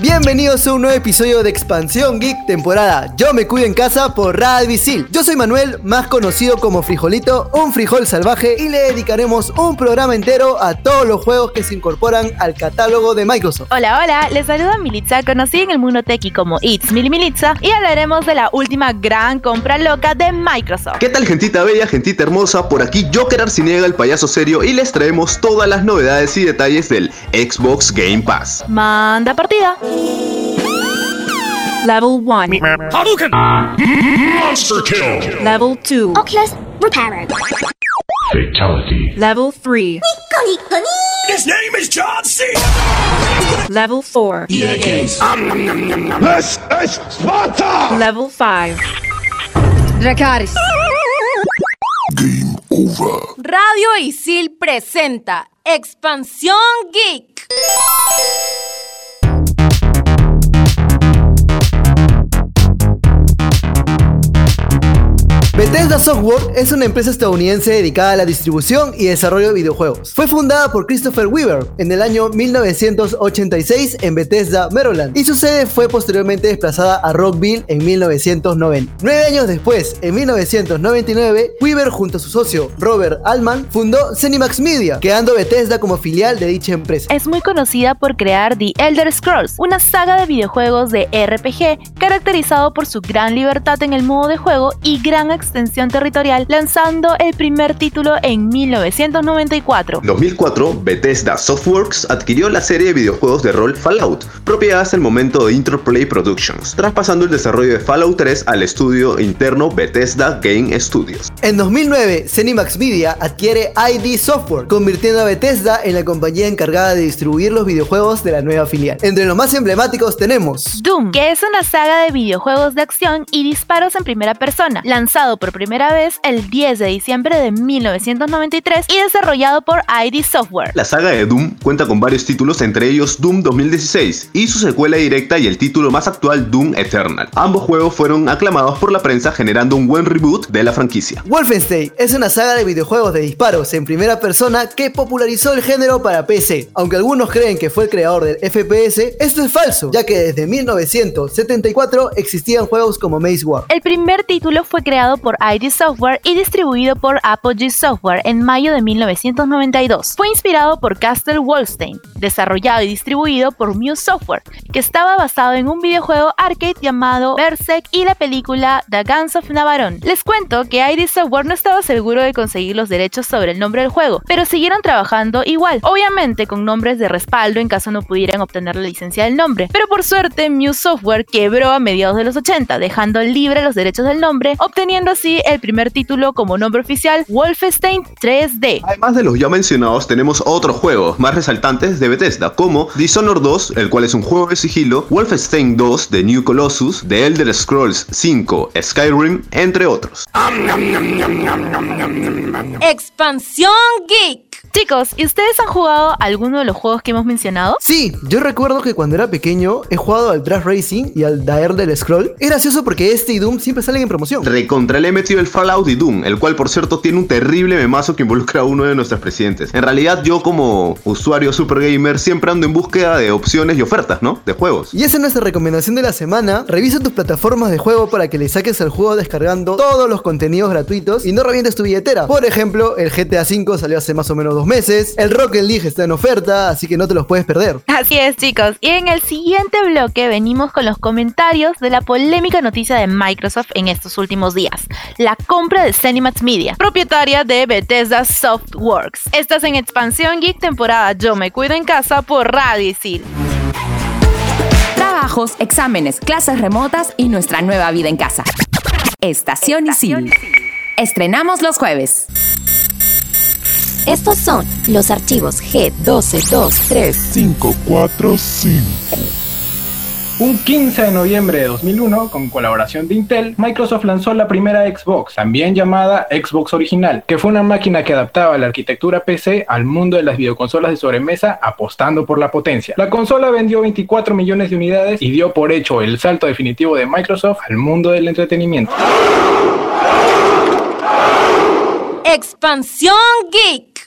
Bienvenidos a un nuevo episodio de Expansión Geek, temporada Yo me cuido en casa por Radio Visil. Yo soy Manuel, más conocido como Frijolito, un frijol salvaje, y le dedicaremos un programa entero a todos los juegos que se incorporan al catálogo de Microsoft. Hola, hola, les saluda Militza, conocida en el mundo tequi como It's Mili Militza, y hablaremos de la última gran compra loca de Microsoft. ¿Qué tal, gentita bella, gentita hermosa? Por aquí Joker Arciniega, el payaso serio, y les traemos todas las novedades y detalles del Xbox Game Pass. Manda partida. Level 1. Hadouken! Monster kill! Level 2. Oculus Repairer. Fatality. Level 3. His name is John C. Level 4. This is Sparta! Level 5. Dracaris. Radio Isil presenta Expansión Geek. Bethesda Software es una empresa estadounidense dedicada a la distribución y desarrollo de videojuegos. Fue fundada por Christopher Weaver en el año 1986 en Bethesda, Maryland, y su sede fue posteriormente desplazada a Rockville en 1990. Nueve años después, en 1999, Weaver junto a su socio Robert Altman fundó Cinemax Media, quedando Bethesda como filial de dicha empresa. Es muy conocida por crear The Elder Scrolls, una saga de videojuegos de RPG caracterizado por su gran libertad en el modo de juego y gran extensión territorial, lanzando el primer título en 1994. En 2004, Bethesda Softworks adquirió la serie de videojuegos de rol Fallout, propiedad hasta el momento de Interplay Productions, traspasando el desarrollo de Fallout 3 al estudio interno Bethesda Game Studios. En 2009, Cinemax Media adquiere ID Software, convirtiendo a Bethesda en la compañía encargada de distribuir los videojuegos de la nueva filial. Entre los más emblemáticos tenemos Doom, que es una saga de videojuegos de acción y disparos en primera persona, lanzado por primera vez el 10 de diciembre de 1993 y desarrollado por ID Software. La saga de Doom cuenta con varios títulos, entre ellos Doom 2016 y su secuela directa y el título más actual Doom Eternal. Ambos juegos fueron aclamados por la prensa generando un buen reboot de la franquicia. Wolfenstein es una saga de videojuegos de disparos en primera persona que popularizó el género para PC. Aunque algunos creen que fue el creador del FPS, esto es falso, ya que desde 1974 existían juegos como Maze War. El primer título fue creado por ID Software y distribuido por Apogee Software en mayo de 1992. Fue inspirado por Castle Wolfenstein, desarrollado y distribuido por Muse Software, que estaba basado en un videojuego arcade llamado Berserk y la película The Guns of Navarone. Les cuento que ID Software no estaba seguro de conseguir los derechos sobre el nombre del juego, pero siguieron trabajando igual, obviamente con nombres de respaldo en caso no pudieran obtener la licencia del nombre. Pero por suerte, Muse Software quebró a mediados de los 80, dejando libre los derechos del nombre, obteniendo así el primer título como nombre oficial Wolfenstein 3D. Además de los ya mencionados, tenemos otros juegos más resaltantes de Bethesda, como Dishonored 2, el cual es un juego de sigilo, Wolfenstein 2 de New Colossus, The Elder Scrolls 5, Skyrim, entre otros. Expansión Geek. Chicos, ¿y ustedes han jugado alguno de los juegos que hemos mencionado? Sí, yo recuerdo que cuando era pequeño he jugado al Draft Racing y al Daer del Scroll. Es gracioso porque este y Doom siempre salen en promoción. Recontra le he metido el Fallout y Doom, el cual por cierto tiene un terrible memazo que involucra a uno de nuestros presidentes. En realidad yo como usuario super gamer siempre ando en búsqueda de opciones y ofertas, ¿no? De juegos. Y esa es nuestra recomendación de la semana. Revisa tus plataformas de juego para que le saques al juego descargando todos los contenidos gratuitos y no revientes tu billetera. Por ejemplo, el GTA V salió hace más o menos dos meses. El Rocket League está en oferta, así que no te los puedes perder. Así es, chicos. Y en el siguiente bloque venimos con los comentarios de la polémica noticia de Microsoft en estos últimos días: la compra de Cinemax Media, propietaria de Bethesda Softworks. Estás en Expansión Geek temporada Yo me cuido en casa por Radio Isil. Trabajos, exámenes, clases remotas y nuestra nueva vida en casa. Estación Isil. Estrenamos los jueves. Estos son los archivos G1223. 545. Un 15 de noviembre de 2001, con colaboración de Intel, Microsoft lanzó la primera Xbox, también llamada Xbox Original, que fue una máquina que adaptaba la arquitectura PC al mundo de las videoconsolas de sobremesa apostando por la potencia. La consola vendió 24 millones de unidades y dio por hecho el salto definitivo de Microsoft al mundo del entretenimiento. Expansión Geek.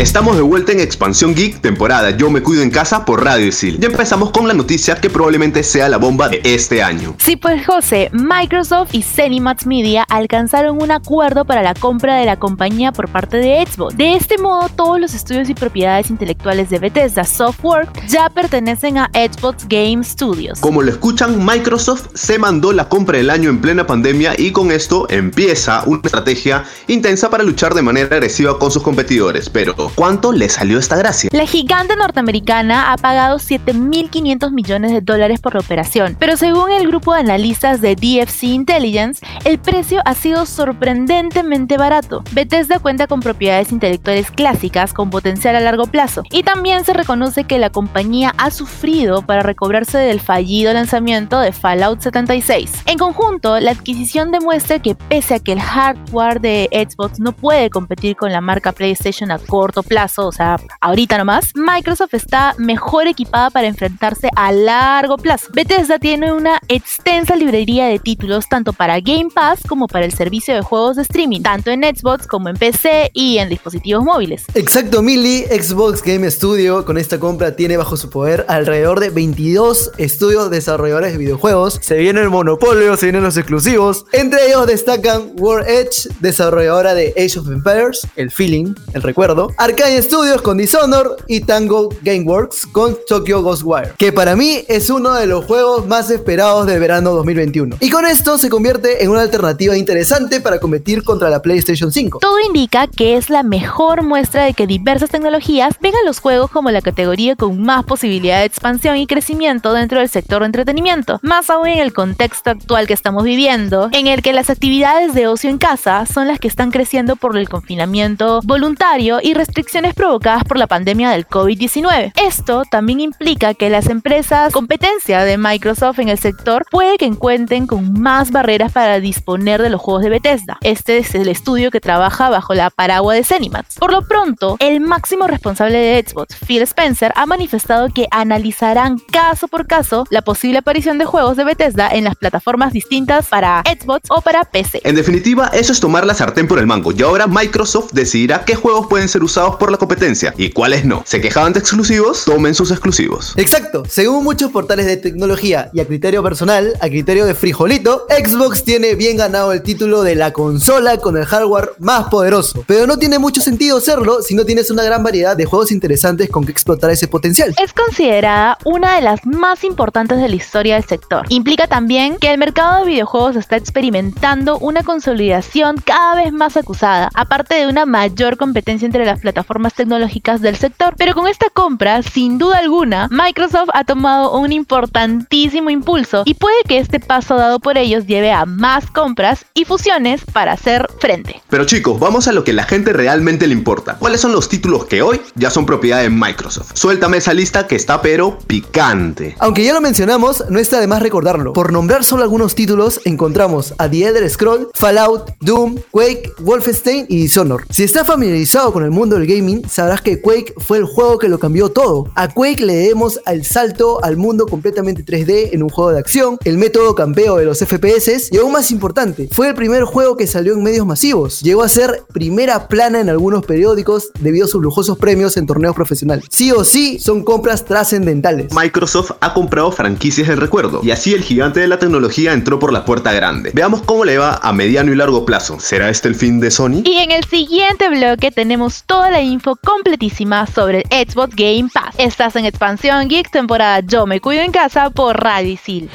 Estamos de vuelta en Expansión Geek, temporada Yo me cuido en casa por Radio Isil. Ya empezamos con la noticia que probablemente sea la bomba de este año. Sí, pues José, Microsoft y Cinemax Media alcanzaron un acuerdo para la compra de la compañía por parte de Xbox. De este modo, todos los estudios y propiedades intelectuales de Bethesda Software ya pertenecen a Xbox Game Studios. Como lo escuchan, Microsoft se mandó la compra del año en plena pandemia y con esto empieza una estrategia intensa para luchar de manera agresiva con sus competidores. Pero, ¿cuánto le salió esta gracia? La gigante norteamericana ha pagado 7.500 millones de dólares por la operación, pero según el grupo de analistas de DFC Intelligence, el precio ha sido sorprendentemente barato. Bethesda cuenta con propiedades intelectuales clásicas con potencial a largo plazo, y también se reconoce que la compañía ha sufrido para recobrarse del fallido lanzamiento de Fallout 76. En conjunto, la adquisición demuestra que pese a que el hardware de Xbox no puede competir con la marca PlayStation a corto plazo, o sea, ahorita nomás, Microsoft está mejor equipada para enfrentarse a largo plazo. Bethesda tiene una extensa librería de títulos tanto para Game Pass como para el servicio de juegos de streaming, tanto en Xbox como en PC y en dispositivos móviles. Exacto, Millie, Xbox Game Studio con esta compra tiene bajo su poder alrededor de 22 estudios desarrolladores de videojuegos. Se viene el monopolio, se vienen los exclusivos. Entre ellos destacan World Edge, desarrolladora de Age of Empires, el feeling, el recuerdo. Arcane Studios con Dishonored y Tango Gameworks con Tokyo Ghostwire, que para mí es uno de los juegos más esperados del verano 2021. Y con esto se convierte en una alternativa interesante para competir contra la PlayStation 5. Todo indica que es la mejor muestra de que diversas tecnologías ven a los juegos como la categoría con más posibilidad de expansión y crecimiento dentro del sector de entretenimiento, más aún en el contexto actual que estamos viviendo, en el que las actividades de ocio en casa son las que están creciendo por el confinamiento voluntario y restricciones provocadas por la pandemia del COVID-19. Esto también implica que las empresas competencia de Microsoft en el sector puede que encuentren con más barreras para disponer de los juegos de Bethesda. Este es el estudio que trabaja bajo la paraguas de Zenimax. Por lo pronto, el máximo responsable de Xbox, Phil Spencer, ha manifestado que analizarán caso por caso la posible aparición de juegos de Bethesda en las plataformas distintas para Xbox o para PC. En definitiva, eso es tomar la sartén por el mango y ahora Microsoft decidirá qué juegos pueden ser usados por la competencia y cuáles no. ¿Se quejaban de exclusivos? Tomen sus exclusivos. Exacto, según muchos portales de tecnología y a criterio personal, a criterio de frijolito, Xbox tiene bien ganado el título de la consola con el hardware más poderoso, pero no tiene mucho sentido hacerlo si no tienes una gran variedad de juegos interesantes con que explotar ese potencial. Es considerada una de las más importantes de la historia del sector. Implica también que el mercado de videojuegos está experimentando una consolidación cada vez más acusada, aparte de una mayor competencia entre las plataformas tecnológicas del sector. Pero con esta compra, sin duda alguna, Microsoft ha tomado un importantísimo impulso y puede que este paso dado por ellos lleve a más compras y fusiones para hacer frente. Pero chicos, vamos a lo que la gente realmente le importa. ¿Cuáles son los títulos que hoy ya son propiedad de Microsoft? Suéltame esa lista que está pero picante. Aunque ya lo mencionamos, no está de más recordarlo. Por nombrar solo algunos títulos, encontramos a The Elder Scroll, Fallout, Doom, Quake, Wolfenstein y Dishonored. Si estás familiarizado con el mundo del gaming, sabrás que Quake fue el juego que lo cambió todo. A Quake le debemos el salto al mundo completamente 3D en un juego de acción, el método campeo de los FPS y aún más importante, fue el primer juego que salió en medios masivos. Llegó a ser primera plana en algunos periódicos debido a sus lujosos premios en torneos profesionales. Sí o sí, son compras trascendentales. Microsoft ha comprado franquicias del recuerdo y así el gigante de la tecnología entró por la puerta grande. Veamos cómo le va a mediano y largo plazo. ¿Será este el fin de Sony? Y en el siguiente bloque tenemos toda la info completísima sobre Xbox Game Pass. Estás en Expansión Geek temporada Yo me cuido en casa por Radio Isil.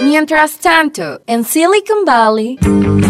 Mientras tanto, en Silicon Valley...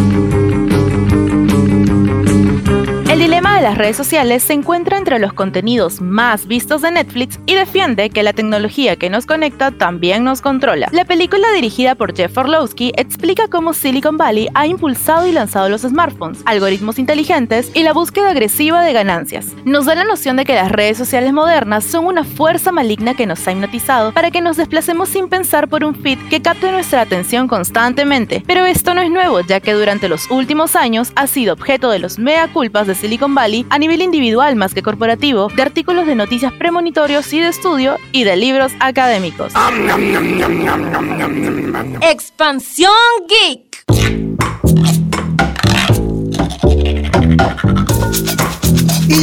Dilema de las redes sociales se encuentra entre los contenidos más vistos de Netflix y defiende que la tecnología que nos conecta también nos controla. La película dirigida por Jeff Orlowski explica cómo Silicon Valley ha impulsado y lanzado los smartphones, algoritmos inteligentes y la búsqueda agresiva de ganancias. Nos da la noción de que las redes sociales modernas son una fuerza maligna que nos ha hipnotizado para que nos desplacemos sin pensar por un feed que capte nuestra atención constantemente. Pero esto no es nuevo, ya que durante los últimos años ha sido objeto de los mea culpas de Silicon Valley Valley a nivel individual más que corporativo, de artículos de noticias premonitorios y de estudio y de libros académicos. Expansión Geek.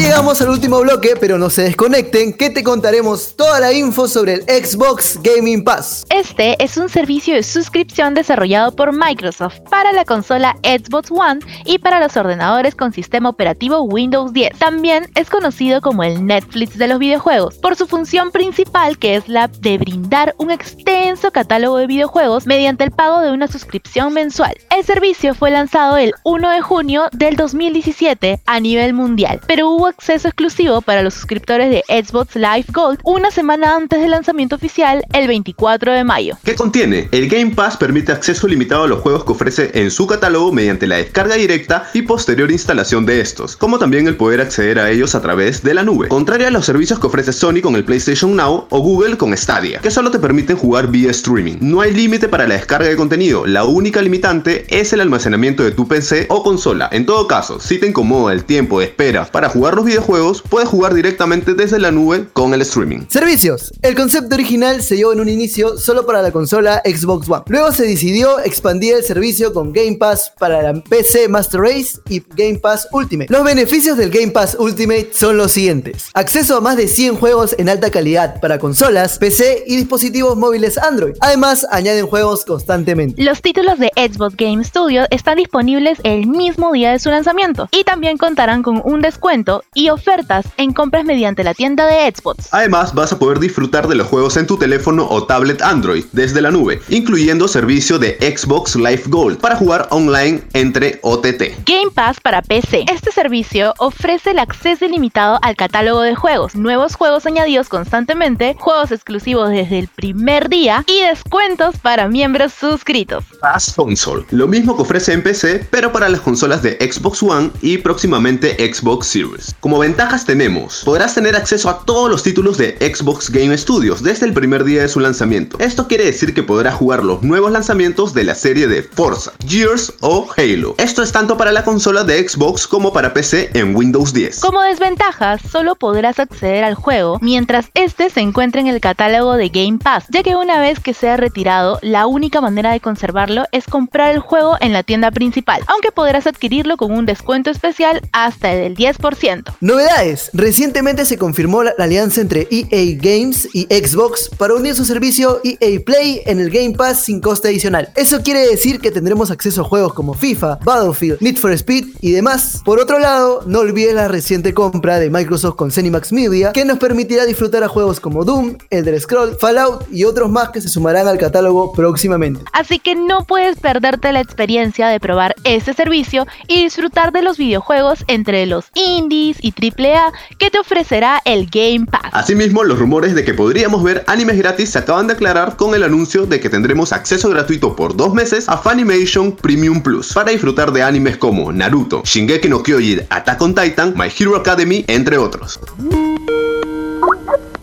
Llegamos al último bloque, pero no se desconecten, que te contaremos toda la info sobre el Xbox Gaming Pass. Este es un servicio de suscripción desarrollado por Microsoft para la consola Xbox One y para los ordenadores con sistema operativo Windows 10. También es conocido como el Netflix de los videojuegos, por su función principal que es la de brindar un extenso catálogo de videojuegos mediante el pago de una suscripción mensual. El servicio fue lanzado el 1 de junio del 2017 a nivel mundial, pero hubo acceso exclusivo para los suscriptores de Xbox Live Gold una semana antes del lanzamiento oficial, el 24 de mayo. ¿Qué contiene? El Game Pass permite acceso limitado a los juegos que ofrece en su catálogo mediante la descarga directa y posterior instalación de estos, como también el poder acceder a ellos a través de la nube, contrario a los servicios que ofrece Sony con el PlayStation Now o Google con Stadia, que solo te permiten jugar vía streaming. No hay límite para la descarga de contenido, la única limitante es el almacenamiento de tu PC o consola. En todo caso, si te incomoda el tiempo de espera para jugar los videojuegos, puedes jugar directamente desde la nube con el streaming. Servicios. El concepto original se dio en un inicio solo para la consola Xbox One. Luego se decidió expandir el servicio con Game Pass para la PC Master Race y Game Pass Ultimate. Los beneficios del Game Pass Ultimate son los siguientes. Acceso a más de 100 juegos en alta calidad para consolas, PC y dispositivos móviles Android. Además, añaden juegos constantemente. Los títulos de Xbox Game Studios están disponibles el mismo día de su lanzamiento y también contarán con un descuento y ofertas en compras mediante la tienda de Xbox. Además, vas a poder disfrutar de los juegos en tu teléfono o tablet Android desde la nube, incluyendo servicio de Xbox Live Gold para jugar online entre OTT. Game Pass para PC. Este servicio ofrece el acceso ilimitado al catálogo de juegos, nuevos juegos añadidos constantemente, juegos exclusivos desde el primer día y descuentos para miembros suscritos. Pass Console, lo mismo que ofrece en PC, pero para las consolas de Xbox One y próximamente Xbox Series. Como ventajas tenemos, podrás tener acceso a todos los títulos de Xbox Game Studios desde el primer día de su lanzamiento. Esto quiere decir que podrás jugar los nuevos lanzamientos de la serie de Forza, Gears o Halo. Esto es tanto para la consola de Xbox como para PC en Windows 10. Como desventajas, solo podrás acceder al juego mientras este se encuentre en el catálogo de Game Pass, ya que una vez que sea retirado, la única manera de conservarlo es comprar el juego en la tienda principal, aunque podrás adquirirlo con un descuento especial hasta el 10%. Novedades. Recientemente se confirmó la, alianza entre EA Games y Xbox para unir su servicio EA Play en el Game Pass sin coste adicional. Eso quiere decir que tendremos acceso a juegos como FIFA, Battlefield, Need for Speed y demás. Por otro lado, no olvides la reciente compra de Microsoft con Zenimax Media que nos permitirá disfrutar a juegos como Doom, Elder Scroll, Fallout y otros más que se sumarán al catálogo próximamente. Así que no puedes perderte la experiencia de probar este servicio y disfrutar de los videojuegos entre los indies y AAA que te ofrecerá el Game Pass. Asimismo, los rumores de que podríamos ver animes gratis se acaban de aclarar con el anuncio de que tendremos acceso gratuito por dos meses a Funimation Premium Plus para disfrutar de animes como Naruto, Shingeki no Kyojin, Attack on Titan, My Hero Academy, entre otros.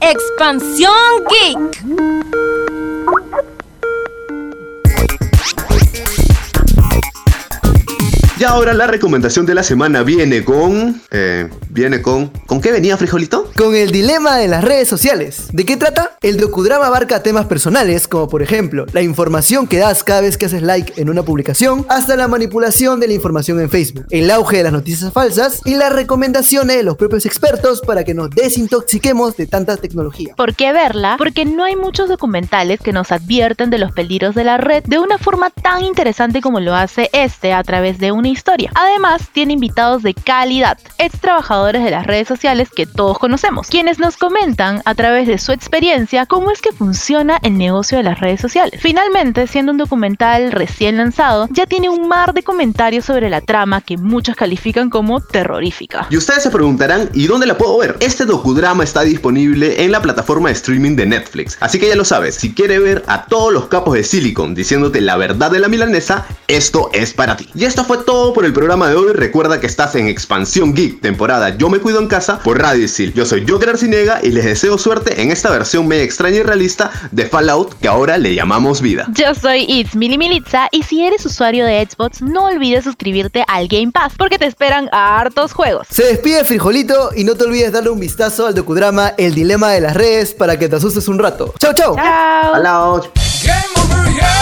Expansión Geek. Y ahora la recomendación de la semana viene con... eh, viene con... ¿Con qué venía, frijolito? Con el dilema de las redes sociales. ¿De qué trata? El docudrama abarca temas personales, como por ejemplo, la información que das cada vez que haces like en una publicación, hasta la manipulación de la información en Facebook, el auge de las noticias falsas y las recomendaciones de los propios expertos para que nos desintoxiquemos de tanta tecnología. ¿Por qué verla? Porque no hay muchos documentales que nos advierten de los peligros de la red de una forma tan interesante como lo hace este a través de una historia. Además, tiene invitados de calidad, ex trabajadores de las redes sociales que todos conocemos, quienes nos comentan a través de su experiencia cómo es que funciona el negocio de las redes sociales. Finalmente, siendo un documental recién lanzado, ya tiene un mar de comentarios sobre la trama que muchos califican como terrorífica. Y ustedes se preguntarán, ¿y dónde la puedo ver? Este docudrama está disponible en la plataforma de streaming de Netflix. Así que ya lo sabes, si quieres ver a todos los capos de Silicon diciéndote la verdad de la milanesa, esto es para ti. Y esto fue todo por el programa de hoy. Recuerda que estás en Expansión Geek, temporada Yo me cuido en casa por Radio Isil. Yo soy Joker Arcinega y les deseo suerte en esta versión media extraña y realista de Fallout que ahora le llamamos vida. Yo soy It's Mili Militza y si eres usuario de Xbox no olvides suscribirte al Game Pass porque te esperan hartos juegos. Se despide Frijolito y no te olvides darle un vistazo al docudrama El Dilema de las Redes para que te asustes un rato. ¡Chao, chao! Chao. Fallout. Tú